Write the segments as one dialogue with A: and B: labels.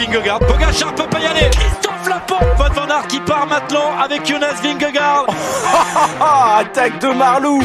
A: Vingegaard. Pogacar peut pas y aller. Christophe Laporte. Van Van Aert qui part maintenant avec Jonas Vingegaard.
B: Attaque de Marlou.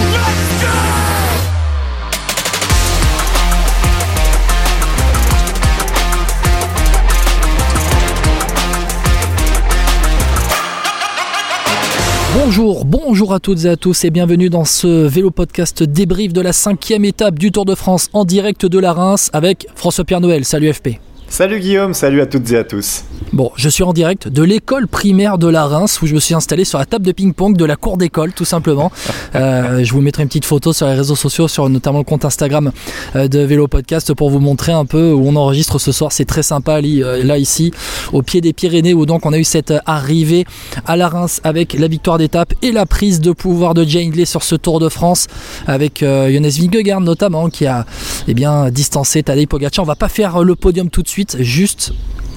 C: Bonjour, bonjour à toutes et à tous et bienvenue dans ce vélo podcast débrief de la cinquième étape du Tour de France en direct de la Reims avec François-Pierre Noël. Salut FP.
B: Salut Guillaume, salut à toutes et à tous.
C: Bon, je suis en direct de l'école primaire de la Reims où je me suis installé sur la table de ping-pong de la cour d'école tout simplement. Euh, je vous mettrai une petite photo sur les réseaux sociaux, sur notamment le compte Instagram euh, de Vélo Podcast pour vous montrer un peu où on enregistre ce soir. C'est très sympa euh, là ici, au pied des Pyrénées où donc on a eu cette arrivée à la Reims avec la victoire d'étape et la prise de pouvoir de Jane Hindley sur ce Tour de France avec Jonas Vingegaard notamment qui a eh bien distancé Tadej Pogacar. On va pas faire le podium tout de suite, juste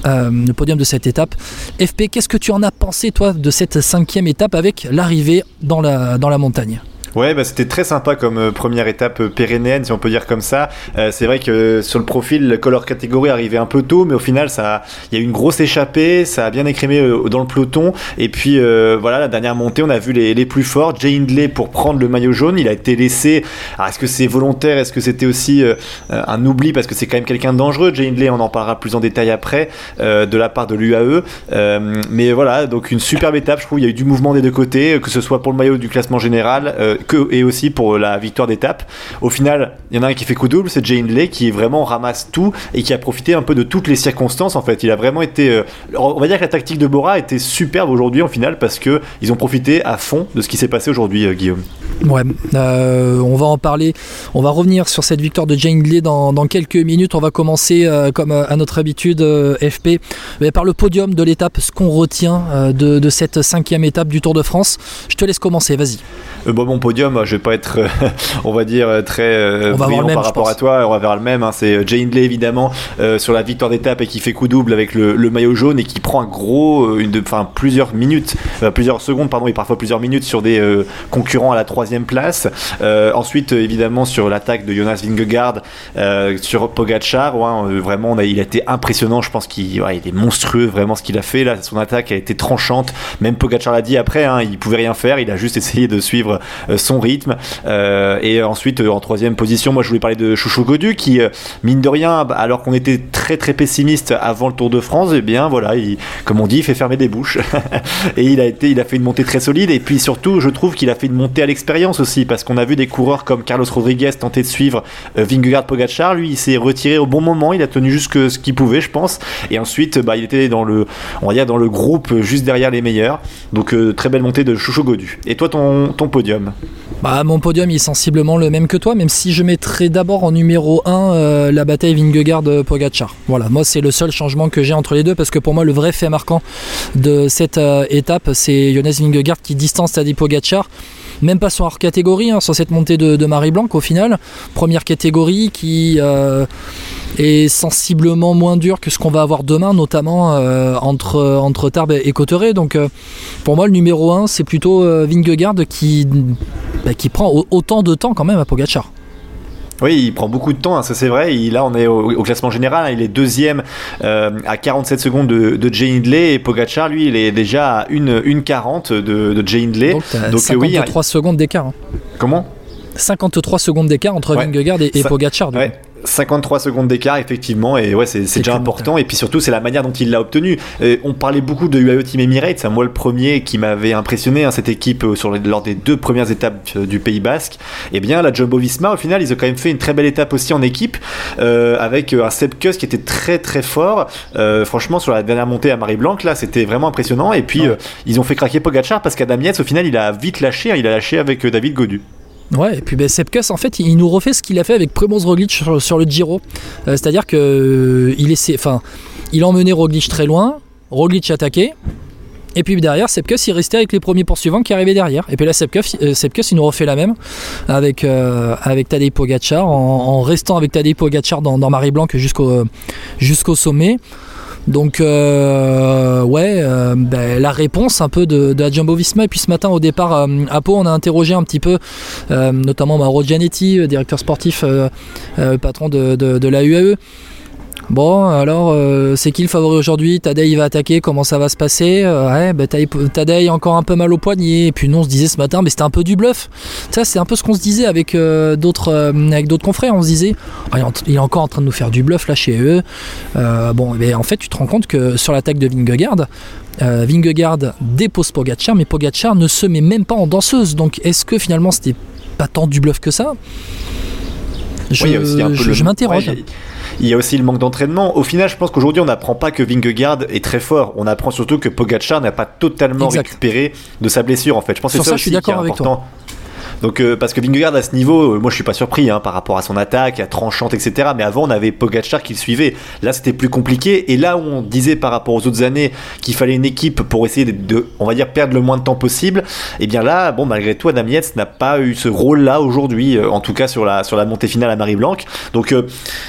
C: euh, le podium de cette étape. FP, qu'est-ce que tu en as pensé toi de cette cinquième étape avec l'arrivée dans la, dans la montagne?
B: Ouais, bah, c'était très sympa comme euh, première étape euh, pérennienne, si on peut dire comme ça. Euh, c'est vrai que sur le profil, le color catégorie arrivait un peu tôt, mais au final, ça, il y a eu une grosse échappée, ça a bien écrémé dans le peloton. Et puis voilà, la dernière montée, on a vu les, les plus forts. Jay Hindley pour prendre le maillot jaune, il a été laissé. Alors, est-ce que c'est volontaire? Est-ce que c'était aussi un oubli? Parce que c'est quand même quelqu'un de dangereux Jay Hindley, on en parlera plus en détail après, de la part de l'UAE. mais voilà, donc une superbe étape. Je trouve il y a eu du mouvement des deux côtés, que ce soit pour le maillot du classement général que, et aussi pour la victoire d'étape. Au final, il y en a un qui fait coup double, c'est Jay Hindley qui vraiment ramasse tout et qui a profité un peu de toutes les circonstances. En fait, il a vraiment été. Euh, on va dire que la tactique de Bora était superbe aujourd'hui en finale parce que ils ont profité à fond de ce qui s'est passé aujourd'hui, euh, Guillaume.
C: Ouais, euh, on va en parler. On va revenir sur cette victoire de Jane Hindley dans, dans quelques minutes. On va commencer, comme à notre habitude, FP, par le podium de l'étape, ce qu'on retient de, de, cette cinquième étape du Tour de France. Je te laisse commencer, vas-y.
B: bon, mon podium, je vais pas être, on va dire, très euh, brillant par rapport à toi. On va vers le même. Hein. C'est Jay Hindley évidemment euh, sur la victoire d'étape et qui fait coup double avec le, maillot jaune et qui prend un gros, euh, une, enfin plusieurs minutes, plusieurs secondes pardon et parfois plusieurs minutes sur des concurrents à la troisième place. ensuite évidemment sur l'attaque de Jonas Vingegaard sur Pogacar, vraiment on a, il a été impressionnant. Je pense qu'il il est monstrueux vraiment ce qu'il a fait là. Son attaque a été tranchante. Même Pogacar l'a dit après, hein, il pouvait rien faire. Il a juste essayé de suivre son rythme. Euh, et ensuite, euh, en troisième position, moi je voulais parler de Chouchou Godu qui, euh, mine de rien, alors qu'on était très très pessimiste avant le Tour de France, et eh bien voilà, il, comme on dit, il fait fermer des bouches. et il a, été, il a fait une montée très solide. Et puis surtout, je trouve qu'il a fait une montée à l'expérience aussi, parce qu'on a vu des coureurs comme Carlos Rodriguez tenter de suivre Vingegaard Pogacar. Lui, il s'est retiré au bon moment, il a tenu jusque ce qu'il pouvait, je pense. Et ensuite, bah, il était dans le, on va dans le groupe juste derrière les meilleurs. Donc très belle montée de Chouchou Godu. Et toi, ton podium?
C: Bah, mon podium est sensiblement le même que toi, même si je mettrais d'abord en numéro 1 euh, la bataille Vingegaard-Pogacar. Voilà, moi c'est le seul changement que j'ai entre les deux parce que pour moi le vrai fait marquant de cette euh, étape c'est Jonas Vingegaard qui distance Tadej Pogacar même pas sur hors catégorie, hein, sur cette montée de, Marie Blanc au final. Première catégorie qui euh, est sensiblement moins dure que ce qu'on va avoir demain, notamment entre, entre Tarbes et Cotteret. Donc pour moi, le numéro 1, c'est plutôt Vingegaard qui bah, qui prend autant de temps quand même à Pogachar.
B: Oui, il prend beaucoup de temps, hein, ça c'est vrai. là, on est au, classement général. Hein, il est deuxième euh, à 47 secondes de, de Jay Hindley et Pogachar, lui, il est déjà à 1,40 de, de Jay Hindley.
C: Donc, 53 secondes d'écart. Hein.
B: Comment?
C: 53 secondes d'écart entre Vingegaard et, et Pogacar.
B: 53 secondes d'écart, effectivement, et ouais, c'est déjà important. Et puis surtout, c'est la manière dont il l'a obtenu. on parlait beaucoup de UAE Team Emirates, c'est moi le premier qui m'avait impressionné, hein, cette équipe euh, lors des deux premières étapes euh, du Pays Basque. Et eh bien, la Jumbo Visma, au final, ils ont quand même fait une très belle étape aussi en équipe, euh, avec un Sepkus qui était très très fort. franchement, sur la dernière montée à Marie Blanc, là, c'était vraiment impressionnant. Et puis, ils ont fait craquer Pogachar parce qu'Adam Yates, au final, il a vite lâché, hein, il a lâché avec David Godu.
C: Ouais, et puis ben, Sepkus, en fait, il nous refait ce qu'il a fait avec Primoz Roglic sur, le Giro. Euh, c'est-à-dire que euh, emmenait Roglic très loin, Roglic attaquait, et puis derrière, Sepkus, il restait avec les premiers poursuivants qui arrivaient derrière. Et puis là, Sepkus, euh, il nous refait la même avec, avec Tadej Pogacar, en, restant avec Tadej Pogacar dans, dans Marie Blanc jusqu'au jusqu'au sommet. Donc euh, ouais, euh, ben, la réponse un peu de, de la Jumbo Visma. Et puis ce matin au départ euh, à Pau, on a interrogé un petit peu, notamment Mauro directeur sportif, patron de, de, la UAE Bon, alors, euh, c'est qui le favori aujourd'hui? Tadei va attaquer, comment ça va se passer? Euh, Ouais, bah, Tadei encore un peu mal au poignet. Et puis nous, on se disait ce matin, mais c'était un peu du bluff. Ça, c'est un peu ce qu'on se disait avec euh, d'autres confrères. On se disait, ah, il est encore en train de nous faire du bluff là chez eux. bon, mais en fait, tu te rends compte que sur l'attaque de Vingegaard, Vingegaard dépose Pogacar, mais Pogacar ne se met même pas en danseuse. Donc, est-ce que finalement, c'était pas tant du bluff que ça?
B: Je, je m'interroge il y a aussi le manque d'entraînement. Au final, je pense qu'aujourd'hui, on n'apprend pas que Vingegaard est très fort. On apprend surtout que Pogacar n'a pas totalement récupéré de sa blessure, en fait. Je pense que
C: c'est
B: ça,
C: je suis d'accord avec toi.
B: Donc euh, parce que Vingegaard à ce niveau, euh, moi je suis pas surpris hein, par rapport à son attaque, à tranchante, etc. Mais avant on avait Pogacar qui le suivait. Là c'était plus compliqué. Et là où on disait par rapport aux autres années qu'il fallait une équipe pour essayer de, on va dire, perdre le moins de temps possible. Et eh bien là, bon malgré tout, Adam Yates n'a pas eu ce rôle-là aujourd'hui, euh, en tout cas sur la sur la montée finale à Marie-Blanc. Donc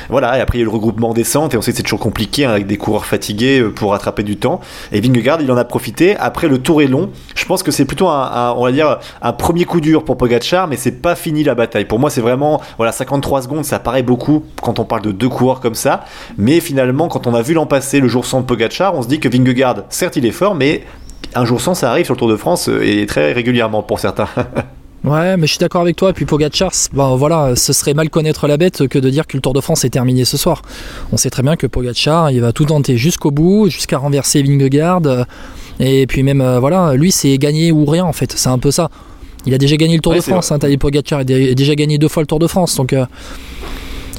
B: voilà. Et après il y a eu le regroupement descente et on sait que c'est toujours compliqué hein, avec des coureurs fatigués pour rattraper du temps. Et Vingegaard il en a profité. Après le tour est long. Je pense que c'est plutôt un, on va dire un premier coup dur pour Pogacar mais c'est pas fini la bataille. Pour moi, c'est vraiment voilà 53 secondes, ça paraît beaucoup quand on parle de deux coureurs comme ça, mais finalement, quand on a vu l'an passé le jour sans de on se dit que Vingegaard, certes, il est fort, mais un jour sans, ça arrive sur le Tour de France euh, et très régulièrement pour certains.
C: Ouais, mais je suis d'accord avec toi. Et puis Pogacar, bon, voilà, ce serait mal connaître la bête que de dire que le Tour de France est terminé ce soir. On sait très bien que Pogacar, il va tout tenter jusqu'au bout, jusqu'à renverser Vingegaard. Et puis même, euh, voilà, lui, c'est gagner ou rien en fait. C'est un peu ça. Il a déjà gagné le Tour de France, hein, Tadej Pogacar a déjà gagné deux fois le Tour de France, donc euh,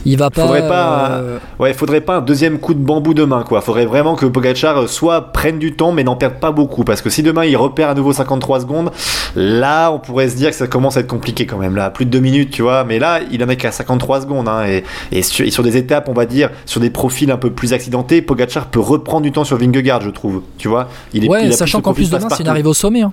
C: il va pas.
B: Faudrait pas, euh, ouais, faudrait pas un deuxième coup de bambou demain, quoi. Faudrait vraiment que Pogacar euh, soit prenne du temps, mais n'en perde pas beaucoup, parce que si demain il repère à nouveau 53 secondes, là, on pourrait se dire que ça commence à être compliqué quand même. Là, plus de deux minutes, tu vois. Mais là, il en est qu'à 53 secondes, hein, et, et, sur, des étapes, on va dire, sur des profils un peu plus accidentés, Pogacar peut reprendre du temps sur Vingegaard, je trouve. Tu vois.
C: Il est, ouais, sachant qu'en plus demain, c'est une arrivée au sommet. Hein.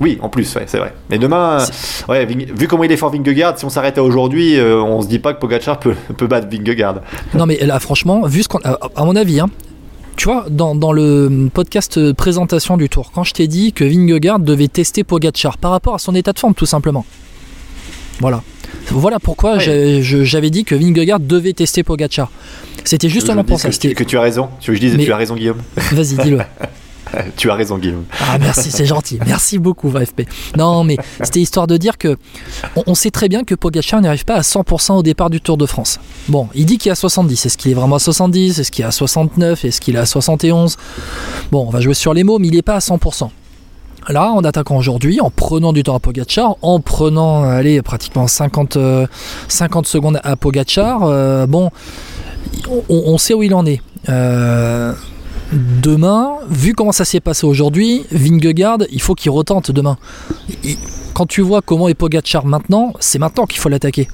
B: Oui, en plus, c'est vrai. Mais demain, ouais, vu comment il est fort Vingegaard, si on s'arrête à aujourd'hui, euh, on se dit pas que Pogacar peut, peut battre Vingegaard.
C: Non, mais là, franchement, vu ce qu'on, à mon avis, hein, tu vois, dans, dans, le podcast présentation du tour, quand je t'ai dit que Vingegaard devait tester Pogacar par rapport à son état de forme, tout simplement. Voilà. Voilà pourquoi j'avais dit que Vingegaard devait tester Pogacar. C'était justement pour ça.
B: Que, que, tu as raison. Tu veux que je dise, tu as raison, Guillaume.
C: Vas-y, dis-le.
B: tu as raison, Guillaume.
C: Ah, merci, c'est gentil. Merci beaucoup, VFP. Non, mais c'était histoire de dire que on, sait très bien que Pogacar n'arrive pas à 100% au départ du Tour de France. Bon, il dit qu'il est à 70. Est-ce qu'il est vraiment à 70 Est-ce qu'il est à 69 Est-ce qu'il est à 71 Bon, on va jouer sur les mots, mais il n'est pas à 100%. Là, en attaquant aujourd'hui, en prenant du temps à Pogacar, en prenant, allez, pratiquement 50, 50 euh, secondes à Pogacar, euh, bon, on, sait où il en est. Euh, demain, vu comment ça s'est passé aujourd'hui, Vingegaard, il faut qu'il retente demain. quand tu vois comment est Pogacar maintenant, c'est maintenant qu'il faut l'attaquer.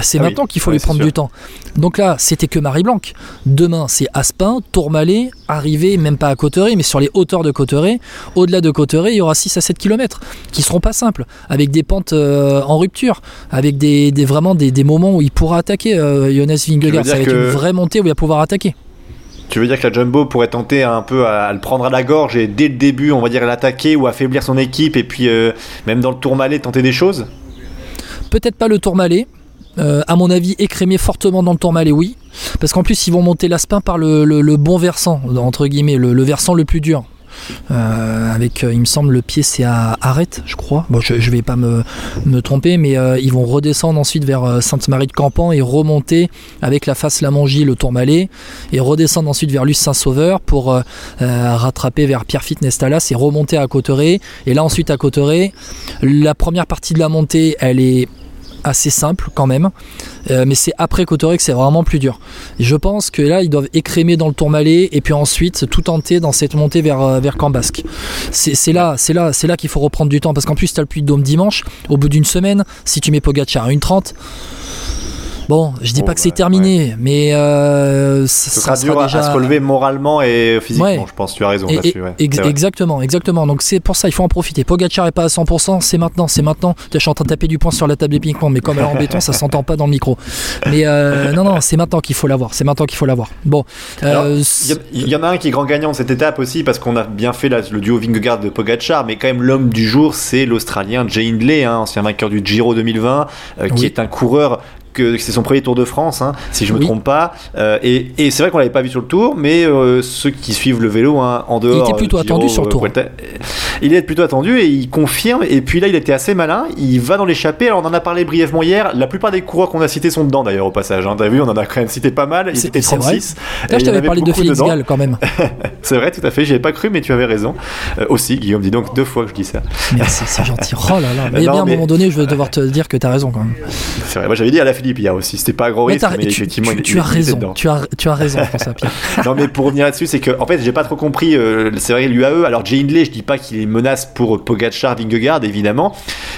C: C'est ah maintenant qu'il faut lui prendre du temps. Donc là, c'était que Marie-Blanc. Demain, c'est Aspin, Tourmalet, arrivé même pas à Cotteret, mais sur les hauteurs de Cotteret. Au-delà de Cotteret, il y aura 6 à 7 km qui seront pas simples, avec des pentes euh, en rupture, avec des, vraiment des, moments où il pourra attaquer euh, Jonas Vingegaard. Ça va être une vraie montée où il va pouvoir attaquer.
B: Tu veux dire que la Jumbo pourrait tenter un peu à, le prendre à la gorge et dès le début, on va dire, l'attaquer ou affaiblir son équipe et puis euh, même dans le Tourmalet tenter des choses?
C: Peut-être pas le Tourmalet. Euh, à mon avis, écrémer fortement dans le Tourmalet, oui. Parce qu'en plus, ils vont monter l'Aspin par le, bon versant, entre guillemets, le versant le plus dur. Euh, avec, euh, il me semble, le pied c'est à Arrête, je crois. Bon, je, vais pas me, tromper, mais euh, ils vont redescendre ensuite vers Sainte-Marie de Campan et remonter avec la face Lamongie, le Tourmalet, et redescendre ensuite vers Luce Saint-Sauveur pour rattraper vers Pierre Nestalas et remonter à Cotteret. Et là ensuite à Cotteret, la première partie de la montée, elle est assez simple quand même. Euh, mais c'est après Cotoré que c'est vraiment plus dur. je pense que là, ils doivent écrémer dans le Tourmalet et puis ensuite tout tenter dans cette montée vers, euh, vers Cambasque. C'est là, c'est là, c'est là qu'il faut reprendre du temps parce qu'en plus, tu as le Puy de Dôme dimanche. Au bout d'une semaine, si tu mets Pogacar à 1,30 Bon, je dis pas que c'est terminé, mais euh,
B: ce sera dur à se relever moralement et physiquement, je pense. Tu as raison.
C: exactement, exactement. Donc c'est pour ça, il faut en profiter. Pogacar est pas à 100%, c'est maintenant, c'est maintenant. Je suis en train de taper du poing sur la table des mais comme elle est en béton, ça s'entend pas dans le micro. Mais euh, non, non, c'est maintenant qu'il faut l'avoir. C'est maintenant qu'il faut l'avoir. Bon,
B: euh, il y, en a un qui est grand gagnant de cette étape aussi parce qu'on a bien fait le duo Vingegaard de Pogacar, mais quand même l'homme du jour, c'est l'Australien Jay Hindley, hein, ancien vainqueur du Giro 2020, qui est un coureur que c'est son premier Tour de France, hein, si je me trompe pas. et, et c'est vrai qu'on l'avait pas vu sur le Tour, mais ceux qui suivent le vélo hein, en dehors.
C: Il était plutôt attendu sur le Tour.
B: il est plutôt attendu et il confirme. Et puis là, il était assez malin. Il va dans l'échappée. Alors on en a parlé brièvement hier. La plupart des coureurs qu'on a cités sont dedans d'ailleurs au passage. Hein. T'as vu, on en a quand même cité pas mal. Il était 36.
C: Là, je t'avais parlé de Félix Gall quand même.
B: c'est vrai, tout à fait. J'y avais pas cru, mais tu avais raison. aussi, Guillaume, dis donc deux fois que je dis ça.
C: Merci, c'est gentil. Oh là là. Mais bien, à un moment donné, je vais devoir te dire que tu as raison quand même.
B: C'est vrai. Moi, j'avais dit à la Philippe hier aussi. C'était pas un gros risque, mais, effectivement,
C: tu, as raison. Tu as, tu as raison, Pierre.
B: non, mais pour revenir là-dessus, c'est que, en fait, j'ai pas trop compris. Euh, c'est vrai, l'UAE. Alors, Jay Hindley, je dis pas qu'il est menace pour Pogacar, Vingegaard, évidemment,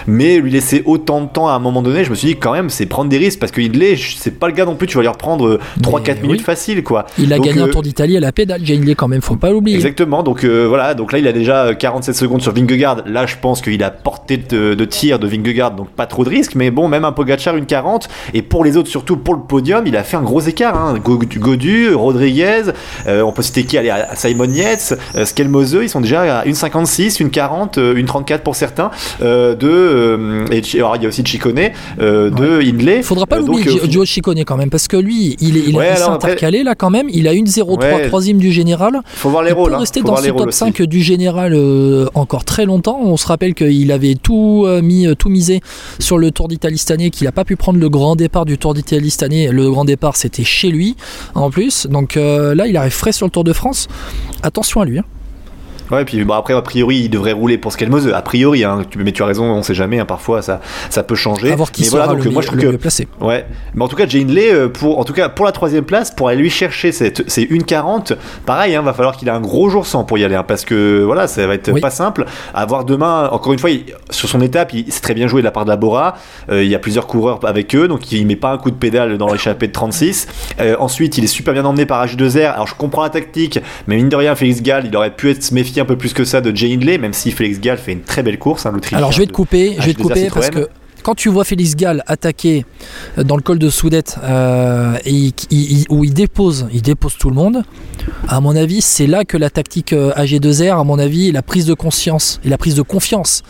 B: mais lui laisser autant de temps à un moment donné, je me suis dit quand même, c'est prendre des risques parce que Hindley, c'est pas le gars non plus. Tu vas lui reprendre 3-4 minutes facile, quoi.
C: Il a gagné un euh, Tour d'Italie à la pédale, Jay Hindley, quand même. Faut pas l'oublier.
B: Exactement. Donc euh, voilà. Donc là, il a déjà 47 secondes sur Vingegaard. Là, je pense qu'il a porté de, tir de Vingegaard, donc pas trop de risques. Mais bon, même un Pogacar une 40 et pour les autres, surtout pour le podium, il a fait un gros écart. Hein. Godu, Rodriguez, on peut citer qui Allez, Simon Yates, Skelmose, ils sont déjà à une 56, une 40, euh, une 34 pour certains. Euh, de, euh, et alors, il y a aussi Chicone de Hindley.
C: Faudra pas l'oublier, Joe Chicone quand même, parce que lui, il est, il ouais, intercalé là quand même. Il a une 0,3 troisième du général.
B: Faut voir les rôles.
C: Il peut rester dans ce top 5 du général encore très longtemps. On se rappelle qu'il avait tout mis, tout misé sur le Tour d'Italie cette année, qu'il n'a pas pu prendre le grand départ du Tour d'Italie cette année. Le grand départ, c'était chez lui en plus. Donc là, il arrive frais sur le Tour de France. Attention à lui. Hein.
B: Ouais, puis bon, après, a priori, il devrait rouler pour Skelmose. A priori, hein, mais tu as raison, on sait jamais, hein, parfois ça, ça peut changer.
C: À voir qui sera voilà, donc, le, moi, je trouve que, placé.
B: Ouais, mais en tout cas, Jane Lay, euh, pour, en tout cas, pour la troisième place, pour aller lui chercher c'est une 40, pareil, hein, va falloir qu'il ait un gros jour sans pour y aller, hein, parce que voilà, ça va être pas simple. À voir demain, encore une fois, sur son étape, il s'est très bien joué de la part de la Bora. Euh, il y a plusieurs coureurs avec eux, donc il met pas un coup de pédale dans l'échappée de 36. Euh, ensuite, il est super bien emmené par H2R. Alors, je comprends la tactique, mais mine de rien, Félix Gall, il aurait pu être se un peu plus que ça de Jay Hindley, même si Félix Gall fait une très belle course. Hein,
C: Alors je vais te couper, je vais te couper parce que quand tu vois Félix Gall attaquer euh, dans le col de Soudette euh, et où il dépose, il dépose tout le monde, à mon avis, c'est là que la tactique euh, AG2R, à mon avis, la prise de conscience et la prise de confiance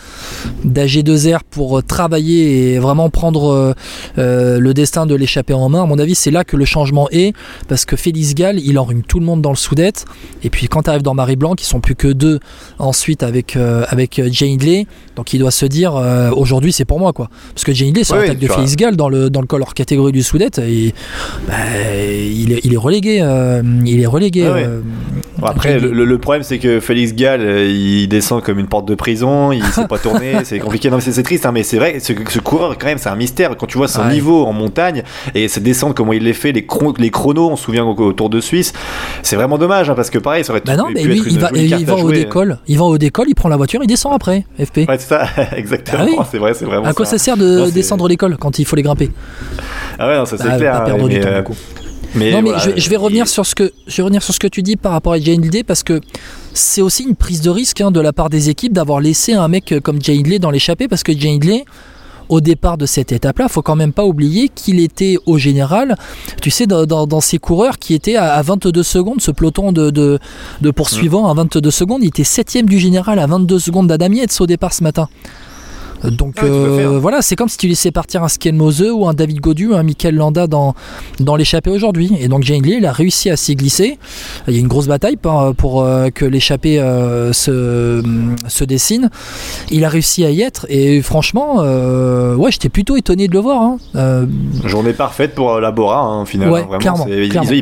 C: d'AG2R pour travailler et vraiment prendre le destin de l'échapper en main, à mon avis, c'est là que le changement est, parce que Félix Gall, il enrhume tout le monde dans le Soudette, et puis quand tu arrives dans Marie Blanc, qui sont plus que deux ensuite avec, avec Jay Hindley, donc il doit se dire, aujourd'hui c'est pour moi quoi. Parce que j'ai une idée sur l'attaque de Félix Gall dans le, dans le color catégorie du Soudette, et, bah, il, est, il, est, relégué. Euh, il est relégué. Ah euh,
B: après, le, problème, c'est que Félix Gall, euh, il descend comme une porte de prison, il sait pas tourner, c'est compliqué. Non, c'est triste, hein, mais c'est vrai, ce, ce, coureur, quand même, c'est un mystère. Quand tu vois son niveau en montagne et cette descente, comment il les fait, les, les chronos, on se souvient au, Tour de Suisse, c'est vraiment dommage, hein, parce que pareil, ça aurait
C: bah non, mais lui, il va, il va au décolle, il va au décolle, il prend la voiture, il descend après, FP.
B: Ouais, c'est ça, exactement. Ah c'est vrai, c'est vraiment.
C: À quoi ça, sert de descendre l'école quand il faut les grimper
B: Ah ouais, ça c'est bah, clair. Hein, mais, euh,
C: mais non, mais je, vais revenir sur ce que je vais revenir sur ce que tu dis par rapport à Jay Hindley parce que c'est aussi une prise de risque hein, de la part des équipes d'avoir laissé un mec comme Jay Hindley dans l'échappée parce que Jay Hindley au départ de cette étape-là, faut quand même pas oublier qu'il était au général, tu sais, dans, ces coureurs qui étaient à, 22 secondes, ce peloton de, de, poursuivants à 22 secondes, il était septième du général à 22 secondes d'Adam au départ ce matin. Donc ah euh, voilà, c'est comme si tu laissais partir un Sken Mose ou un David Godu, un Michael Landa dans, dans l'échappée aujourd'hui. Et donc Jane Lee, il a réussi à s'y glisser. Il y a une grosse bataille pour, euh, que l'échappée euh, se, se dessine. Il a réussi à y être et franchement, ouais, j'étais plutôt étonné de le voir. Hein.
B: Journée parfaite pour Labora, hein, au final.
C: Ouais, clairement,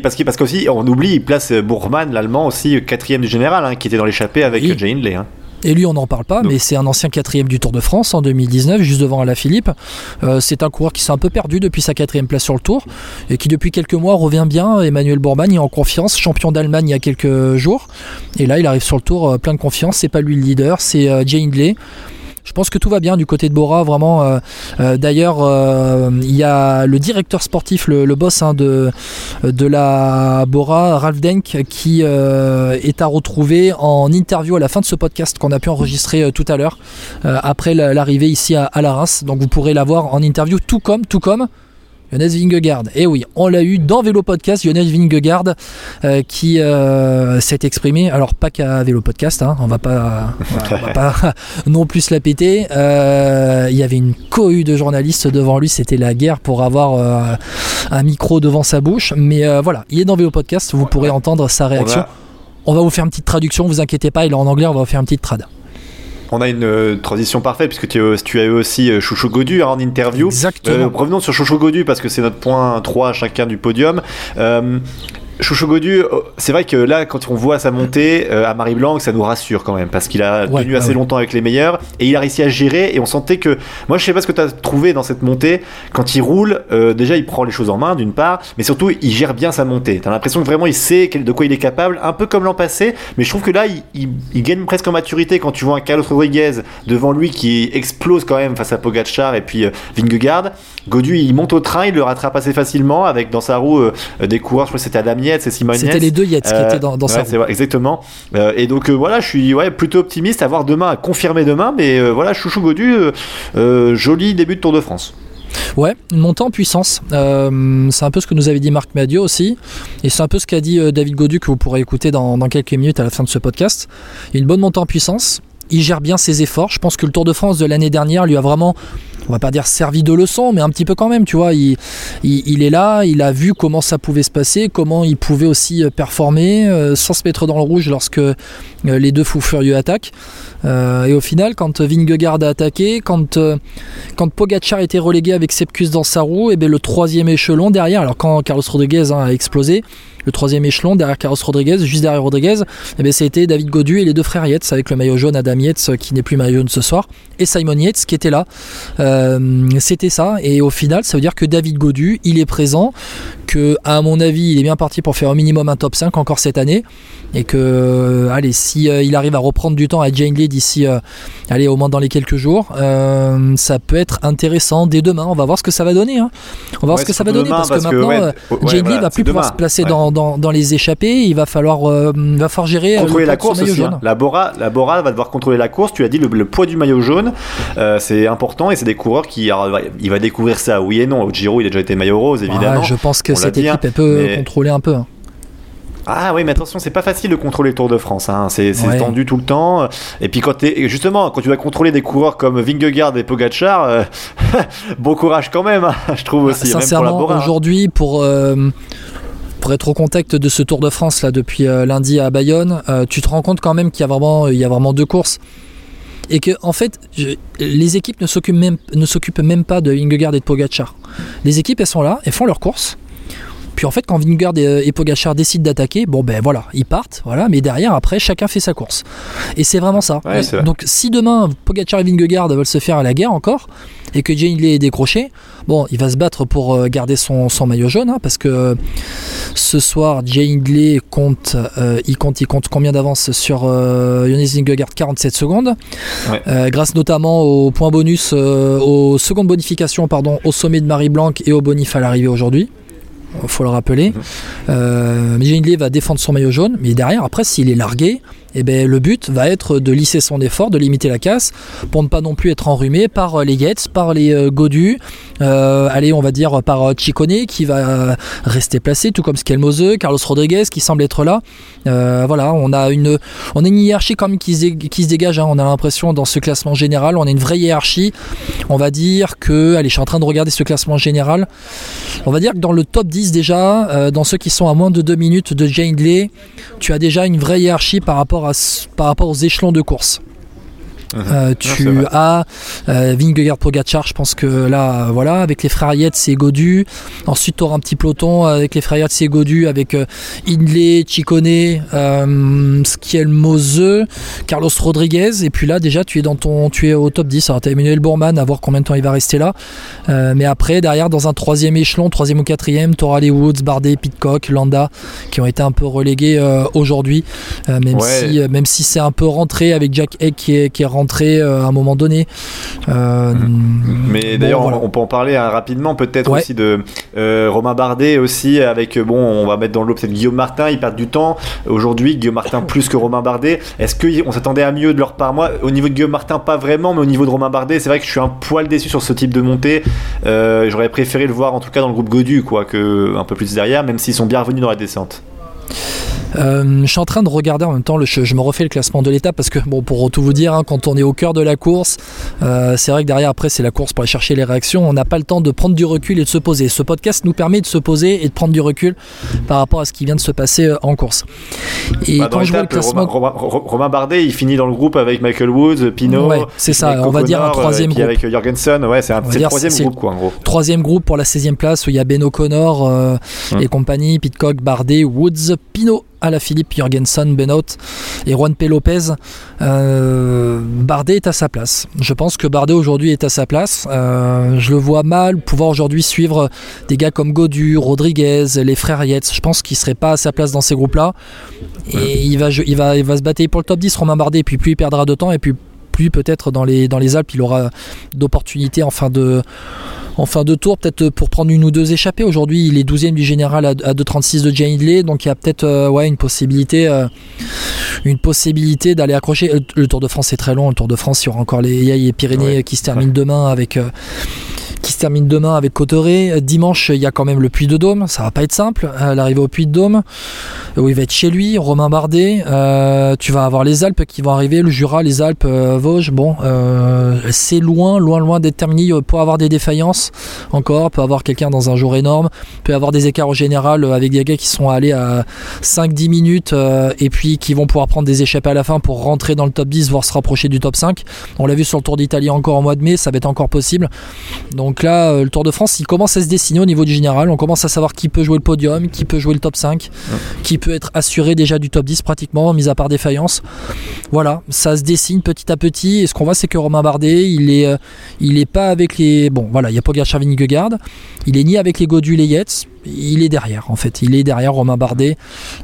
B: Parce qu'aussi, on oublie, il place Bourman, l'allemand aussi, quatrième du général, hein, qui était dans l'échappée avec oui. Jane Lee.
C: Et lui, on n'en parle pas, mais c'est un ancien quatrième du Tour de France en 2019, juste devant Alaphilippe. Euh, c'est un coureur qui s'est un peu perdu depuis sa quatrième place sur le Tour et qui depuis quelques mois revient bien. Emmanuel Bourman est en confiance, champion d'Allemagne il y a quelques jours. Et là, il arrive sur le Tour euh, plein de confiance. C'est pas lui le leader, c'est euh, Jay Hindley je pense que tout va bien du côté de Bora, vraiment. Euh, euh, d'ailleurs, euh, il y a le directeur sportif, le, boss hein, de, de la Bora, Ralph Denk, qui est à retrouver en interview à la fin de ce podcast qu'on a pu enregistrer tout à l'heure, après l'arrivée ici à, à, la Reims. Donc vous pourrez la voir en interview, tout comme, tout comme Jonas Vingegaard. Et eh oui, on l'a eu dans Vélo Podcast, Jonas Vingegaard euh, qui euh, s'est exprimé, alors pas qu'à Vélo Podcast, hein, on va pas, va pas non plus la péter. Euh, il y avait une cohue de journalistes devant lui, c'était la guerre pour avoir un micro devant sa bouche. Mais voilà, il est dans Vélo Podcast, vous pourrez entendre sa réaction. On va vous faire une petite traduction, vous inquiétez pas, il est en anglais, on va vous faire une petite trad
B: on a une euh, transition parfaite puisque tu, tu, as eu aussi euh, Chouchou Godu hein, en interview.
C: Exactement.
B: Euh, revenons sur Chouchou Godu parce que c'est notre point 3 à chacun du podium. Chouchou Godu, oh, c'est vrai que là, quand on voit sa montée euh, à Marie Blanc, ça nous rassure quand même, parce qu'il a tenu assez longtemps avec les meilleurs, et il a réussi à gérer, et on sentait que, moi je sais pas ce que tu as trouvé dans cette montée, quand il roule, euh, déjà il prend les choses en main d'une part, mais surtout il gère bien sa montée. T'as l'impression que vraiment il sait de quoi il est capable, un peu comme l'an passé, mais je trouve que là il, gagne presque en maturité quand tu vois un Carlos Rodriguez devant lui qui explose quand même face à Pogacar et puis euh, Vingegaard. Godu il monte au train, il le rattrape assez facilement avec dans sa roue des coureurs, je crois que c'était Adam c'est Simon
C: C'était les deux Yates qui étaient dans, dans sa
B: roue. exactement. Euh, et donc euh, voilà, je suis ouais, plutôt optimiste à voir demain, à confirmer demain, mais euh, voilà, Chouchou Godu, joli début de Tour de France.
C: Ouais, une montée en puissance. c'est un peu ce que nous avait dit Marc Madiot aussi. Et c'est un peu ce qu'a dit David Godu que vous pourrez écouter dans, dans, quelques minutes à la fin de ce podcast. Une bonne montée en puissance. Il gère bien ses efforts. Je pense que le Tour de France de l'année dernière lui a vraiment on va pas dire servi de leçon, mais un petit peu quand même, tu vois. Il, il, est là, il a vu comment ça pouvait se passer, comment il pouvait aussi euh, performer euh, sans se mettre dans le rouge lorsque euh, les deux fous furieux attaquent. et au final, quand Vingegaard a attaqué, quand, quand Pogacar était relégué avec Sepkus dans sa roue, et eh bien le troisième échelon derrière, alors quand Carlos Rodriguez hein, a explosé, le troisième échelon derrière Carlos Rodriguez, juste derrière Rodriguez, eh bien, c'était David Godu et les deux frères Yates avec le maillot jaune Adam Yates qui n'est plus maillot jaune ce soir et Simon Yates qui était là. Euh, c'était ça et au final ça veut dire que David Godu il est présent, que à mon avis il est bien parti pour faire au minimum un top 5 encore cette année et que euh, allez si euh, il arrive à reprendre du temps à Jane Lee d'ici allez au moins dans les quelques jours ça peut être intéressant dès demain on va voir ce que ça va donner hein. on va voir ce que ça va donner parce, que maintenant Jane Lee va plus pouvoir se placer dans dans, les échappées, il va falloir, euh, va falloir gérer
B: euh, contrôler la course aussi. Hein. La Bora, la Bora va devoir contrôler la course. Tu as dit le, poids du maillot jaune, euh, c'est important et c'est des coureurs qui, il va découvrir ça. Oui et non. Au Giro, il a déjà été maillot rose évidemment.
C: je pense que cette équipe elle peut contrôler un peu. Hein.
B: Ah oui, mais attention, c'est pas facile de contrôler le Tour de France. Hein. C'est tendu tout le temps. Et puis quand es, justement, quand tu vas contrôler des coureurs comme Vingegaard et Pogacar, bon courage quand même, je trouve aussi.
C: Sincèrement, aujourd'hui, pour pour être au contact de ce Tour de France là depuis euh, lundi à Bayonne, euh, tu te rends compte quand même qu'il y a vraiment, il y a vraiment deux courses et que en fait les équipes ne s'occupent même ne s'occupent même pas de Vingegaard et de Pogacar. Les équipes elles sont là, elles font leur course. Puis en fait quand Vingegaard et, Pogacar décident d'attaquer, bon ben voilà, ils partent, voilà, mais derrière après chacun fait sa course. Et c'est vraiment ça. Donc si demain Pogacar et Vingegaard veulent se faire à la guerre encore, et que Jane est décroché, bon, il va se battre pour euh, garder son, maillot jaune, hein, parce que euh, ce soir, Jane Lee compte, euh, il compte, il compte combien d'avance sur euh, Jonas 47 secondes, grâce notamment au point bonus, aux secondes bonifications, pardon, au sommet de Marie Blanc et au bonif à l'arrivée aujourd'hui faut le rappeler. Mhm. Euh, Lee va défendre son maillot jaune, mais derrière, après, s'il est largué, eh ben, le but va être de lisser son effort, de limiter la casse, pour ne pas non plus être enrhumé par euh, les Yates, par les euh, Godu, euh, allez, on va dire par Chicone qui va rester placé, tout comme Skelmose, Carlos Rodriguez qui semble être là. voilà, on a une, on a une hiérarchie quand même qui se, qui se dégage. Hein. On a l'impression dans ce classement général, on a une vraie hiérarchie. On va dire que, allez, je suis en train de regarder ce classement général. On va dire que dans le top 10 déjà, dans ceux qui sont à moins de 2 minutes de Jane Lee, tu as déjà une vraie hiérarchie par rapport par rapport aux échelons de course. Uh-huh. Euh, tu as euh, Vingegaard Pogacar, je pense que là, voilà, avec les frères Yates et Godu. Ensuite, tu auras un petit peloton avec les frères Yates et Godu, avec euh, Hindley, Chicone, euh, Skiel Mose, Carlos Rodriguez. Et puis là, déjà, tu es dans ton, tu es au top 10. Alors, tu as Emmanuel Bourman, à voir combien de temps il va rester là. Euh, mais après, derrière, dans un troisième échelon, troisième ou quatrième, tu auras les Woods, Bardet, Pitcock, Landa, qui ont été un peu relégués aujourd'hui. même, si, même si c'est un peu rentré avec Jack Egg qui est, qui est rentré rentrer à un moment donné.
B: Mais d'ailleurs, on, peut en parler hein, rapidement, peut-être aussi de Romain Bardet aussi, avec, bon, on va mettre dans l'eau peut-être Guillaume Martin, ils perdent du temps. Aujourd'hui, Guillaume Martin plus que Romain Bardet. Est-ce qu'on s'attendait à mieux de leur part? Moi, au niveau de Guillaume Martin, pas vraiment, mais au niveau de Romain Bardet, c'est vrai que je suis un poil déçu sur ce type de montée. J'aurais préféré le voir en tout cas dans le groupe Godu, quoi, que un peu plus derrière, même s'ils sont bien revenus dans la descente.
C: Euh, je suis en train de regarder en même temps, le, je, me refais le classement de l'étape parce que, bon, pour tout vous dire, hein, quand on est au cœur de la course, euh, c'est vrai que derrière, après, c'est la course pour aller chercher les réactions. On n'a pas le temps de prendre du recul et de se poser. Ce podcast nous permet de se poser et de prendre du recul par rapport à ce qui vient de se passer euh, en course.
B: Et bah, quand je vois le classement. Romain, Bardet, il finit dans le groupe avec Michael Woods, Pinot.
C: Ouais, c'est ça, on va dire un troisième groupe.
B: avec Jorgensen, ouais, c'est un troisième groupe, quoi, en gros.
C: Troisième groupe pour la 16e place où il y a Ben O'Connor hum. et compagnie, Pitcock, Bardet, Woods, Pinot à la Philippe, Jorgensen, Benoît et Juan P. Lopez. Euh, Bardet est à sa place. Je pense que Bardet aujourd'hui est à sa place. Euh, je le vois mal pouvoir aujourd'hui suivre des gars comme Godu, Rodriguez, les frères Yates. Je pense qu'il serait pas à sa place dans ces groupes-là. Et il va, il, va, il va se battre pour le top 10, Romain Bardet. Et puis plus il perdra de temps, et puis plus peut-être dans les, dans les Alpes, il aura d'opportunités en fin de en fin de tour, peut-être pour prendre une ou deux échappées. Aujourd'hui, il est 12e du général à, 2,36 de Jane Hindley, donc il y a peut-être euh, ouais, une possibilité, euh, une possibilité d'aller accrocher. Le, Tour de France est très long. Le Tour de France, il y aura encore les, Pyrénées qui se terminent demain avec. Euh, qui se termine demain avec Cotteret. Dimanche, il y a quand même le Puy de Dôme. Ça va pas être simple. Euh, l'arrivée au Puy de Dôme, où il va être chez lui, Romain Bardet. Euh, tu vas avoir les Alpes qui vont arriver, le Jura, les Alpes, euh, Vosges. Bon, c'est loin, loin, loin d'être terminé. Pour avoir des défaillances encore, peut avoir quelqu'un dans un jour énorme, peut avoir des écarts au général avec des gars qui sont allés à 5-10 minutes et puis qui vont pouvoir prendre des échappées à la fin pour rentrer dans le top 10, voire se rapprocher du top 5. On l'a vu sur le Tour d'Italie encore en mois de mai, ça va être encore possible. Donc donc là, euh, le Tour de France, il commence à se dessiner au niveau du général. On commence à savoir qui peut jouer le podium, qui peut jouer le top 5, qui peut être assuré déjà du top 10 pratiquement, mis à part défaillance. Voilà, ça se dessine petit à petit. Et ce qu'on voit, c'est que Romain Bardet, il est, euh, il est pas avec les. Bon, voilà, il y a Pogacar, Vingegaard. Il est ni avec les Godu, les Yates il est derrière en fait. Il est derrière Romain Bardet.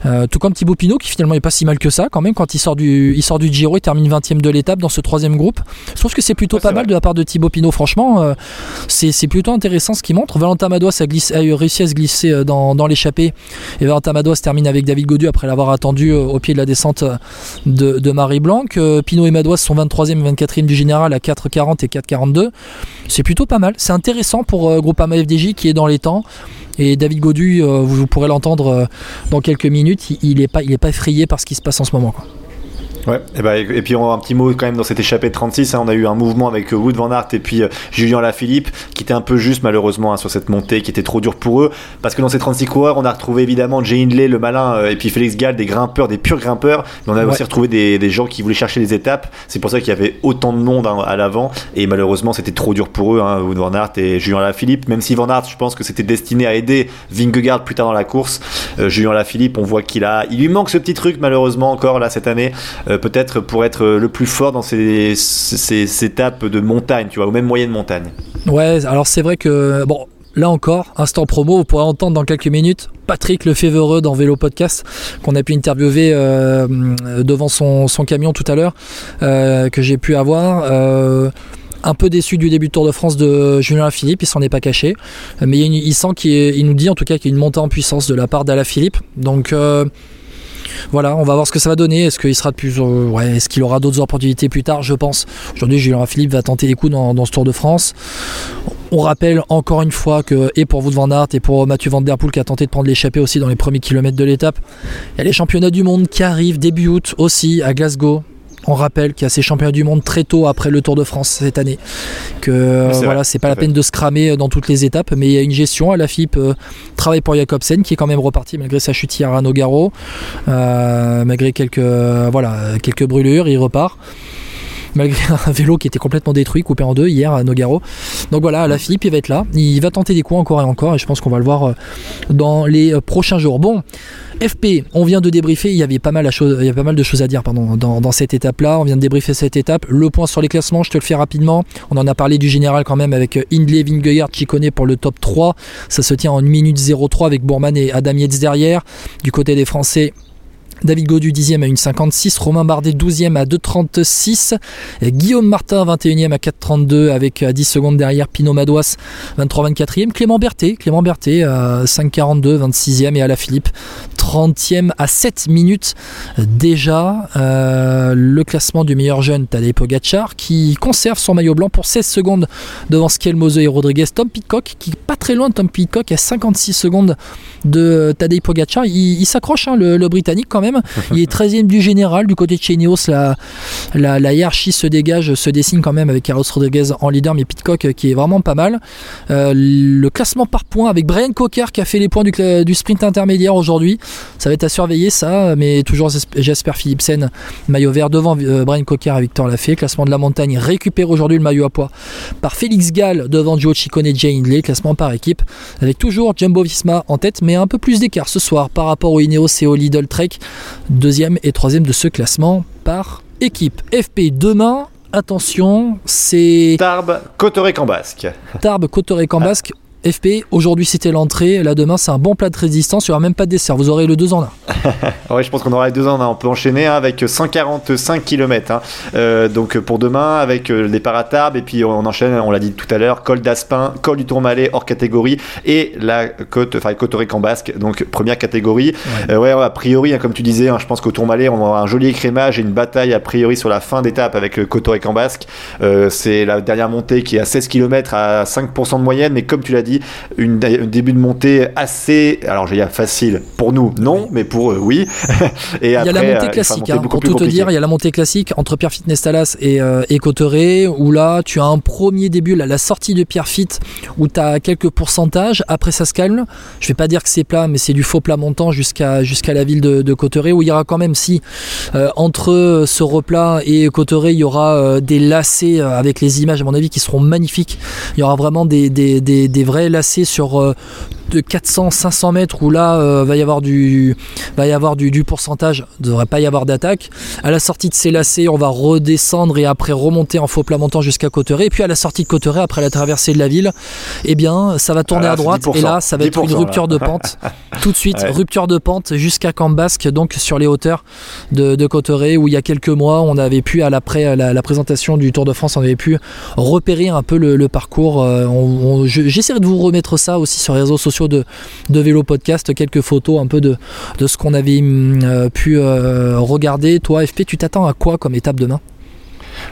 C: Euh, tout comme Thibaut Pinot qui finalement est pas si mal que ça quand même quand il sort du, il sort du Giro, il termine 20ème de l'étape dans ce troisième groupe. Je trouve que c'est plutôt pas mal de la part de Thibaut Pinot. Franchement, euh, c'est plutôt intéressant ce qu'il montre. Valentin Madois a, glissé, a réussi à se glisser euh, dans, dans l'échappée et Valentin Madois termine avec David Godu après l'avoir attendu au pied de la descente de, Marie Blanc. Pinot et Madois sont 23e et 24e du général à 4,40 et 4,42. C'est plutôt pas mal. C'est intéressant pour Groupama FDJ qui est dans les temps. Et David Godu, euh, vous, pourrez l'entendre euh, dans quelques minutes, il n'est pas, effrayé par ce qui se passe en ce moment.
B: Ouais, et, bah, et puis on a un petit mot quand même dans cette échappée 36. Hein, on a eu un mouvement avec euh, Wood Van Aert et puis euh, Julien Lafilippe qui était un peu juste malheureusement hein, sur cette montée qui était trop dure pour eux. Parce que dans ces 36 coureurs, on a retrouvé évidemment Jay Hindley, le malin, euh, et puis Félix Gall, des grimpeurs, des purs grimpeurs. Mais on a aussi retrouvé des, des, gens qui voulaient chercher les étapes. C'est pour ça qu'il y avait autant de monde hein, à l'avant. Et malheureusement, c'était trop dur pour eux, hein, Wood Van Aert et Julien Lafilippe. Même si Van Aert, je pense que c'était destiné à aider Vingegaard plus tard dans la course. Julien Lafilippe, on voit qu'il a, il lui manque ce petit truc malheureusement encore là cette année. Peut-être pour être euh, le plus fort dans ces, étapes de montagne, tu vois, ou même moyenne montagne.
C: Ouais, alors c'est vrai que, bon, là encore, instant promo, vous pourrez entendre dans quelques minutes Patrick Lefevreux dans Vélo Podcast, qu'on a pu interviewer euh, devant son, camion tout à l'heure, euh, que j'ai pu avoir. un peu déçu du début de Tour de France de Julien Philippe, il s'en est pas caché, mais il, sent qu'il nous dit en tout cas qu'il y a une montée en puissance de la part d'Ala Philippe. Donc voilà, on va voir ce que ça va donner. Est-ce qu'il sera plus, euh, est-ce qu'il aura d'autres opportunités plus tard? Je pense. Aujourd'hui, Julien Philippe va tenter les coups dans, ce Tour de France. On rappelle encore une fois que, et pour vous Van Aert et pour Mathieu Van Der Poel qui a tenté de prendre l'échappée aussi dans les premiers kilomètres de l'étape, il y a les championnats du monde qui arrivent début août aussi à Glasgow. On rappelle qu'il y a ces championnats du monde très tôt après le Tour de France cette année. Que voilà, c'est pas la peine de se cramer dans toutes les étapes, mais il y a une gestion. À la FIP euh, travaille pour Jacobsen qui est quand même reparti malgré sa chute hier à Nogaro, euh, malgré quelques voilà quelques brûlures, il repart malgré un vélo qui était complètement détruit, coupé en deux hier à Nogaro. Donc voilà, la Philippe, il va être là. Il va tenter des coups encore et encore, et je pense qu'on va le voir euh, dans les euh, prochains jours. Bon, FP, on vient de débriefer, il y avait pas mal, de choses à dire dans, cette étape-là. On vient de débriefer cette étape. Le point sur les classements, je te le fais rapidement. On en a parlé du général quand même avec euh, Hindley, Vingegaard, Chicone pour le top 3. Ça se tient en 1 minute 03 avec Bourman et Adam Yates derrière. Du côté des Français, David Godu 10e à 1,56, Romain Bardet 12e à 2,36, Guillaume Martin 21e à 4,32 avec à 10 secondes derrière Pinot Madouas 23-24e, Clément Berthet, Clément Berthet à 5,42, 26e et à la Philippe 30e à 7 minutes déjà. Euh, le classement du meilleur jeune Tadej Pogacar qui conserve son maillot blanc pour 16 secondes devant Skel Mose et Rodriguez. Tom Pitcock qui est pas très loin de Tom Pitcock à 56 secondes de Tadej Pogacar. Il, s'accroche hein, le Britannique quand même Il est 13e du général. Du côté de chez la, la, hiérarchie se dégage, se dessine quand même avec Carlos Rodriguez en leader, mais Pitcock euh, qui est vraiment pas mal. Euh, le classement par points avec Brian Cocker qui a fait les points du, du sprint intermédiaire aujourd'hui. Ça va être à surveiller ça, mais toujours Jasper Philipsen, maillot vert devant euh, Brian Cocker et Victor Lafay. Classement de la montagne récupère aujourd'hui le maillot à poids par Félix Gall devant Joe Ciccone et Jay Hindley. Classement par équipe avec toujours Jumbo Visma en tête, mais un peu plus d'écart ce soir par rapport au Ineos et au Lidl Trek deuxième et troisième de ce classement par équipe. FP demain, attention, c'est...
B: Tarbes, Cotoré, en basque.
C: Tarbes, Cotoré, en basque. FP, aujourd'hui c'était l'entrée, là demain c'est un bon plat de résistance, il n'y aura même pas de dessert, vous aurez le 2 en
B: 1. ouais, je pense qu'on aura le 2 en 1, on peut enchaîner hein, avec 145 km. Hein. Euh, donc pour demain, avec euh, le départ à Tarbes, et puis on enchaîne, on l'a dit tout à l'heure, col d'Aspin, col du Tourmalet hors catégorie, et la côte, enfin côte en basque, donc première catégorie. Ouais, euh, a priori, hein, comme tu disais, je pense qu'au Tourmalet, on aura un joli écrémage et une bataille a priori sur la fin d'étape avec le en basque. c'est la dernière montée qui est à 16 km à 5% de moyenne, mais comme tu l'as dit, une, un début de montée assez, alors dire facile pour nous, non, mais pour eux, oui.
C: et il y a la montée euh, classique, hein, pour tout te dire, il y a la montée classique entre Pierre Fitness Talas et, euh, où là tu as un premier début, là, la sortie de Pierre Fit, où tu as quelques pourcentages, après ça se calme. Je vais pas dire que c'est plat, mais c'est du faux plat montant jusqu'à jusqu'à la ville de, de où il y aura quand même, si euh, entre ce replat et Cotteret, il y aura euh, des lacets avec les images, à mon avis, qui seront magnifiques. Il y aura vraiment des, des, des, des vrais lacets sur euh, de 400-500 mètres où là euh, va y avoir du va y avoir du, du pourcentage, ne devrait pas y avoir d'attaque. À la sortie de ces lacets, on va redescendre et après remonter en faux plat montant jusqu'à Cotteret. Et puis à la sortie de Cotteret, après la traversée de la ville, eh bien ça va tourner à droite et là ça va être une rupture de pente. Tout de suite, rupture de pente jusqu'à Cambasque, donc sur les hauteurs de, de Cotteret où il y a quelques mois on avait pu à l'après la, la, présentation du Tour de France, on avait pu repérer un peu le, parcours. Euh, j'essaierai de vous remettre ça aussi sur les réseaux sociaux de, Vélo Podcast, quelques photos un peu de, de ce qu'on avait euh, pu euh, regarder. Toi, FP, tu t'attends à quoi comme étape demain?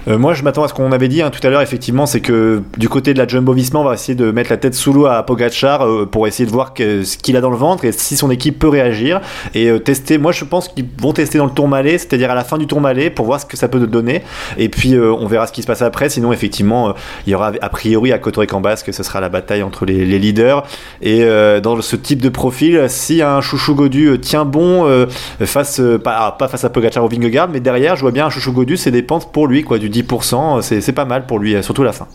B: Euh, moi, je m'attends à ce qu'on avait dit hein, tout à l'heure, effectivement, c'est que du côté de la Jumbo Visma, on va essayer de mettre la tête sous l'eau à Pogachar euh, pour essayer de voir ce qu'il a dans le ventre et si son équipe peut réagir et euh, tester. Moi, je pense qu'ils vont tester dans le Tour Malais, c'est-à-dire à la fin du Tour Malais, pour voir ce que ça peut donner. Et puis, on verra ce qui se passe après. Sinon, effectivement, il y aura a priori à Cotoré-Cambasque, ce sera la bataille entre les, leaders. Et dans ce type de profil, si un Chouchou Godu tient bon face, pas, pas, face à Pogachar ou Vingegaard, mais derrière, je vois bien un Chouchou Godu, c'est des pentes pour lui, quoi, du 10%, c'est pas mal pour lui, surtout la fin.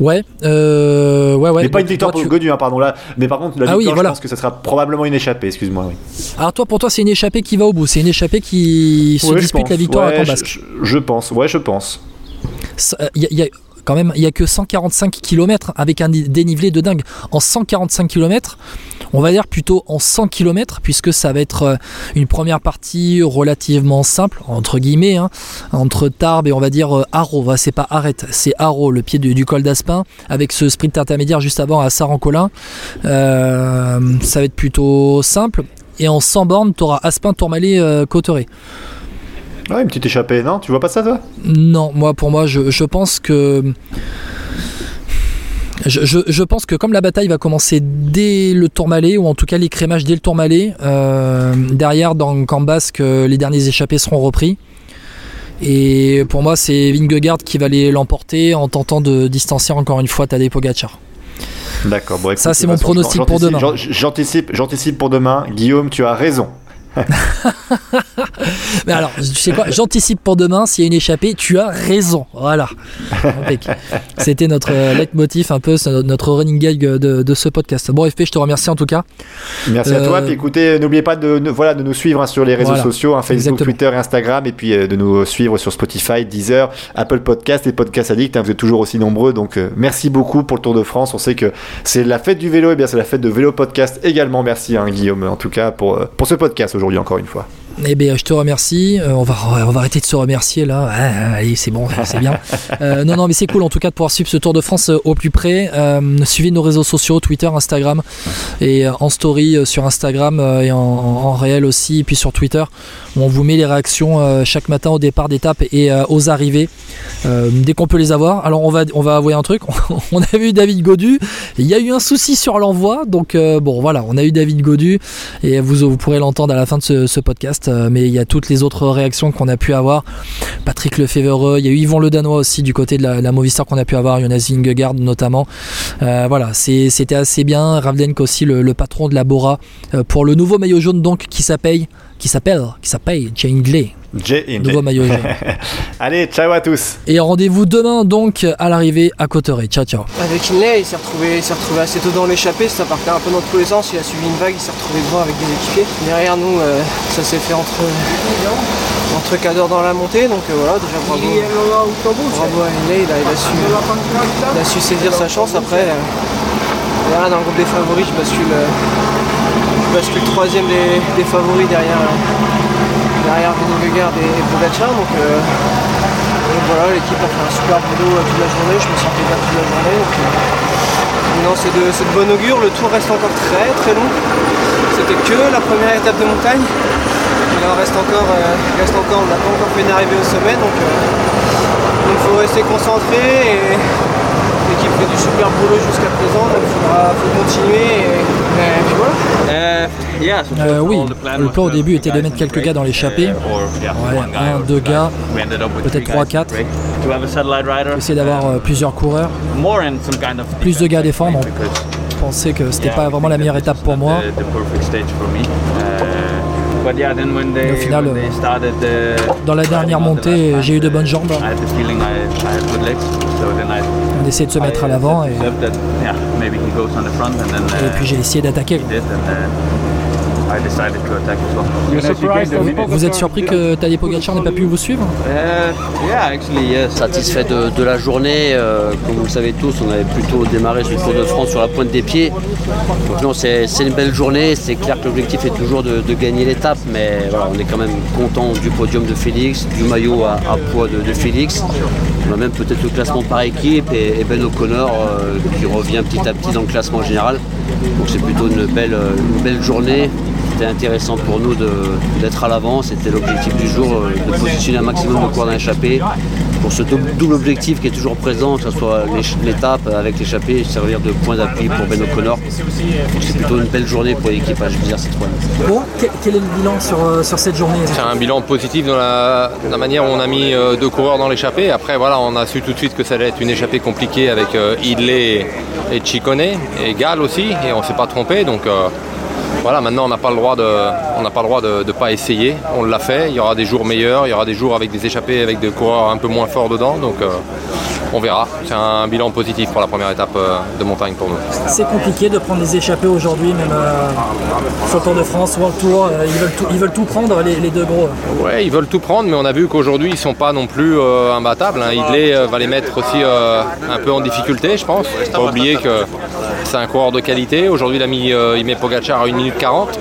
C: Ouais, euh, ouais, ouais.
B: Mais pas une victoire pour Godu, hein, pardon là. Mais par contre, la ah victoire, je pense que ça sera probablement une échappée. Excuse-moi. Oui.
C: Alors toi, pour toi, c'est une échappée qui va au bout. C'est une échappée qui se dispute la victoire à
B: Cambasque. Je, pense. Ouais, je pense.
C: Il y, a quand même, il y a que 145 km avec un dénivelé de dingue. En 145 km, on va dire plutôt en 100 km, puisque ça va être euh, une première partie relativement simple, entre guillemets, hein, entre Tarbes et on va dire euh, Haro. C'est pas Arrête, c'est Haro, le pied du, col d'Aspin, avec ce sprint intermédiaire juste avant à Sarancolin. Euh, ça va être plutôt simple. Et en 100 bornes, tu auras Aspin, Tourmalet, euh, Cotteret.
B: Ouais, une petite échappée, non Tu vois pas ça, toi?
C: Non, moi, pour moi, je, je pense que je, pense que comme la bataille va commencer dès le Tourmalet, ou en tout cas l'écrémage dès le Tourmalet, euh, derrière dans Camp Basque, les derniers échappés seront repris. Et pour moi, c'est Vingegaard qui va l'emporter en tentant de distancer encore une fois Tadej Pogacar.
B: D'accord. Bon,
C: ça, c'est mon pronostic pour demain.
B: J'anticipe, j'anticipe pour demain. Guillaume, tu as raison.
C: Mais alors, tu sais quoi, j'anticipe pour demain, s'il y a une échappée, tu as raison. Voilà. C'était notre euh, leitmotiv, un peu notre running gag de, ce podcast. Bon, FP, je te remercie en tout cas.
B: Merci à toi. Euh, puis écoutez, n'oubliez pas de, voilà, de nous suivre hein, sur les réseaux sociaux, hein, Facebook, Twitter et Instagram, et puis euh, de nous suivre sur Spotify, Deezer, Apple Podcast et Podcast Addict. Hein, vous êtes toujours aussi nombreux. Donc, merci beaucoup pour le Tour de France. On sait que c'est la fête du vélo, et bien c'est la fête de Vélo Podcast également. Merci, Guillaume, en tout cas, pour, pour ce podcast aujourd'hui, encore une fois.
C: Eh bien, je te remercie. Euh, on, va, on va arrêter de se remercier là. allez, c'est bon, c'est bien. Euh, non, non, mais c'est cool en tout cas de pouvoir suivre ce Tour de France euh, au plus près. suivez nos réseaux sociaux, Twitter, Instagram, et en story sur Instagram et en, réel aussi, et puis sur Twitter. on vous met les réactions chaque matin au départ d'étape et aux arrivées. dès qu'on peut les avoir. Alors on va, on va avouer un truc. on a vu David Godu. Il y a eu un souci sur l'envoi. Donc bon, voilà, on a eu David Godu et vous, vous pourrez l'entendre à la fin de ce podcast. Euh, mais il y a toutes les autres réactions qu'on a pu avoir. Patrick Lefebvre, il y a eu Yvon Le Danois aussi du côté de la, la Movistar qu'on a pu avoir, Jonas Vingegaard notamment. Euh, voilà, c'était assez bien. Ravlenk aussi, le, patron de la Bora, euh, pour le nouveau maillot jaune donc qui s'appelle, qui s'appelle, qui s'appelle Jane. Nouveau maillot jaune.
B: Allez, ciao à tous.
C: Et rendez-vous demain donc à l'arrivée à Cotteret. Ciao, ciao.
D: Avec Inlay, il s'est retrouvé, retrouvé assez tôt dans l'échappée, ça partait un peu dans tous les sens, il a suivi une vague, il s'est retrouvé devant avec des équipiers. Derrière nous, euh, ça s'est fait entre, entre cadres dans la montée, donc euh, voilà, déjà bravo. Bravo à Inlay, il a, il, a su, saisir sa chance. Après, euh, dans le groupe des favoris, je bascule, je bascule troisième des, favoris derrière derrière Vingegaard et, et euh, donc voilà, l'équipe a fait un super boulot euh, toute la journée, je me sentais bien toute la journée. Donc, euh, non, c'est de, de bon augure, le tour reste encore très très long. C'était que la première étape de montagne. Il en reste encore, reste encore on n'a pas encore fait une au sommet, donc il faut rester concentré et l'équipe fait du super boulot jusqu'à présent, donc il faudra faut continuer et, et puis voilà.
C: Euh, oui, le plan au début était de mettre quelques gars dans l'échappée. Ouais, un, deux gars, peut-être trois, quatre. Essayer d'avoir euh, plusieurs coureurs, plus de gars à défendre. Je pensais que c'était pas vraiment la meilleure étape pour moi. Et au final, euh, dans la dernière montée, j'ai eu de bonnes jambes. On essaie de se mettre à l'avant et, et puis j'ai essayé d'attaquer. Vous êtes surpris que Tadej Pogacar n'ait pas pu vous suivre?
E: Satisfait de, la journée. Euh, comme vous le savez tous, on avait plutôt démarré ce Tour de France sur la pointe des pieds. Donc non, c'est une belle journée. C'est clair que l'objectif est toujours de, gagner l'étape, mais voilà, on est quand même content du podium de Félix, du maillot à, poids de, Félix. On a même peut-être le classement par équipe et, Ben O'Connor euh, qui revient petit à petit dans le classement général. Donc c'est plutôt une belle, une belle journée c'était intéressant pour nous d'être à l'avant. C'était l'objectif du jour, euh, de positionner un maximum de coureurs d'échappée pour ce double objectif qui est toujours présent, que ce soit l'étape avec l'échappée, servir de point d'appui pour Ben O'Connor. C'est plutôt une belle journée pour l'équipage dire Citroën.
C: Bon, quel est le bilan sur, euh, sur cette journée?
F: C'est un bilan positif dans la, manière où on a mis euh, deux coureurs dans l'échappée. Après, voilà, on a su tout de suite que ça allait être une échappée compliquée avec Idley et Chicone et Gall aussi, et on ne s'est pas trompé. Donc, voilà, maintenant on n'a pas le droit de, on n'a pas essayer. On l'a fait. Il y aura des jours meilleurs, il y aura des jours avec des échappées, avec des coureurs un peu moins forts dedans. Euh, on verra. C'est un bilan positif pour la première étape euh, de montagne pour nous.
C: C'est compliqué de prendre des échappées aujourd'hui, même euh, sur le Tour de France, World Tour. ils, veulent tout, ils veulent tout prendre, les, deux gros.
F: Ouais, ils veulent tout prendre, mais on a vu qu'aujourd'hui ils sont pas non plus imbattables. Hein. Idley va les mettre aussi un peu en difficulté, je pense. Faut pas oublier que c'est un coureur de qualité. Aujourd'hui, il, a mis, il met Pogacar à 1 minute 40.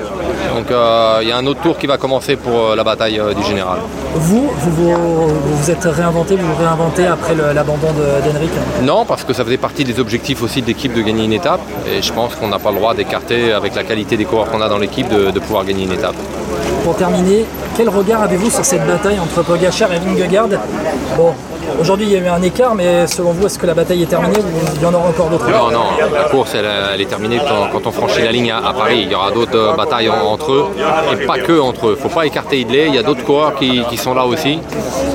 F: Donc euh, il y a un autre tour qui va commencer pour euh, la bataille euh, du général.
C: Vous, vous vous, êtes réinventé, vous vous réinventez après l'abandon d'Henrik
F: Non, parce que ça faisait partie des objectifs aussi de l'équipe de gagner une étape. Et je pense qu'on n'a pas le droit d'écarter, avec la qualité des coureurs qu'on a dans l'équipe, de, de pouvoir gagner une étape.
C: Pour terminer, quel regard avez-vous sur cette bataille entre Pogacar et Vingegaard? Bon, Aujourd'hui, il y a eu un écart, mais selon vous, est-ce que la bataille est terminée ou il y en aura encore d'autres
F: Non, non, la course, elle, est terminée quand, on franchit la ligne à, Paris. Il y aura d'autres euh, batailles entre eux, et pas que entre eux. Il ne faut pas écarter Idley, il y a d'autres coureurs qui, sont là aussi.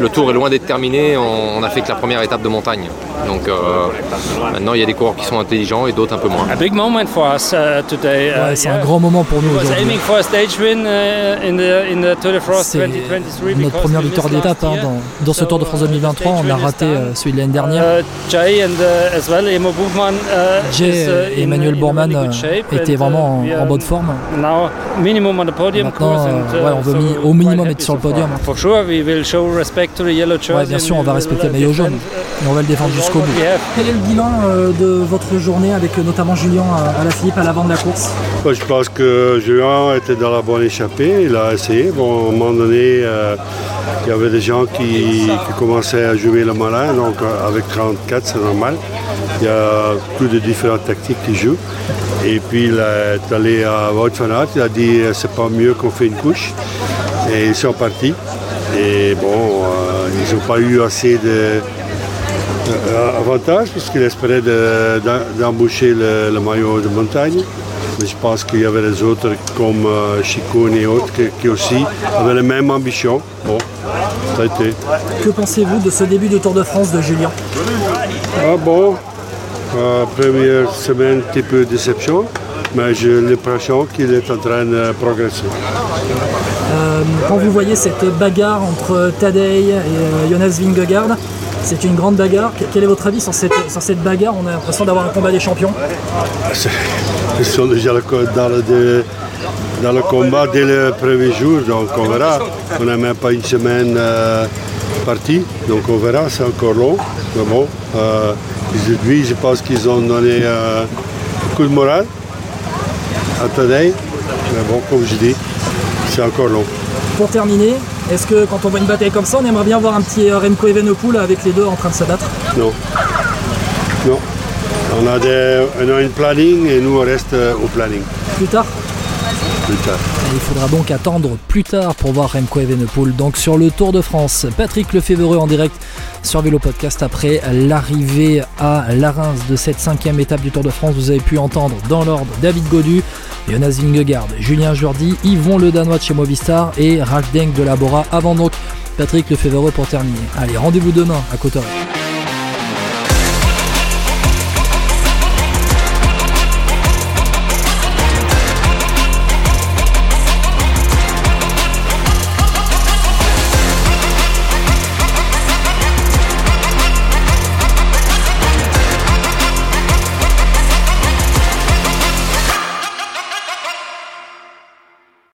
F: Le tour est loin d'être terminé, on, n'a fait que la première étape de montagne. Donc euh, maintenant, il y a des coureurs qui sont intelligents et d'autres un peu moins.
C: Uh, uh, c'est un grand moment pour nous aujourd'hui. c'est notre première victoire d'étape hein, dans, ce Tour de France 2023. On a raté euh, celui de l'année dernière. Jay et Emmanuel Bourman étaient vraiment en, bonne forme. Maintenant, on veut au minimum être sur le podium. bien sûr, on va respecter le maillot jaune et on va le défendre jusqu'au bout. Quel est le bilan de votre journée avec notamment Julien à la Philippe à l'avant de la course?
G: Je pense que Julien était dans la bonne échappée, il a essayé. Bon, à un moment donné, euh, il y avait des gens qui, commençaient à jouer le malin, donc euh, avec 34, c'est normal. Il y a plus de différentes tactiques qui jouent. Et puis il est allé à Wout il a dit euh, c'est pas mieux qu'on fait une couche. Et ils sont partis. Et bon, ils n'ont pas eu assez de avantage parce qu'il espérait d'embaucher le, maillot de montagne. Mais je pense qu'il y avait les autres comme euh, et autres qui, aussi avaient la même ambition.
C: Que pensez-vous de ce début de Tour de France de Julien
G: Ah bon, euh, première semaine, un petit peu déception, mais j'ai l'impression qu'il est en train de progresser.
C: Euh, quand vous voyez cette bagarre entre Tadej et euh, Jonas Vingegaard, c'est une grande bagarre. Quel est votre avis sur cette, cette bagarre? On a l'impression d'avoir un combat des champions.
G: Ils sont déjà dans le, dans le combat dès le premier jour, donc on verra. On n'a même pas une semaine euh, partie, donc on verra, c'est encore long. Mais bon, euh, aujourd'hui, je pense qu'ils ont donné euh, un coup de morale à Tadei. Mais bon, comme je dis, c'est encore long.
C: Pour terminer, est-ce que quand on voit une bataille comme ça, on aimerait bien voir un petit euh, Remco Evenepoel avec les deux en train de se battre?
G: Non. Non. On a, des, on planning et nous on reste euh, au planning. Plus tard?
C: Il faudra donc attendre plus tard pour voir Remco Evenepoel. Donc sur le Tour de France, Patrick Lefebvre en direct sur Vélo Podcast après l'arrivée à la Reims de cette cinquième étape du Tour de France. Vous avez pu entendre dans l'ordre David Godu, Jonas Vingegaard, Julien Jourdi, Yvon Le Danois de chez Movistar et Ralph Denk de Labora avant donc Patrick Lefebvre pour terminer. Allez, rendez-vous demain à Cotteret.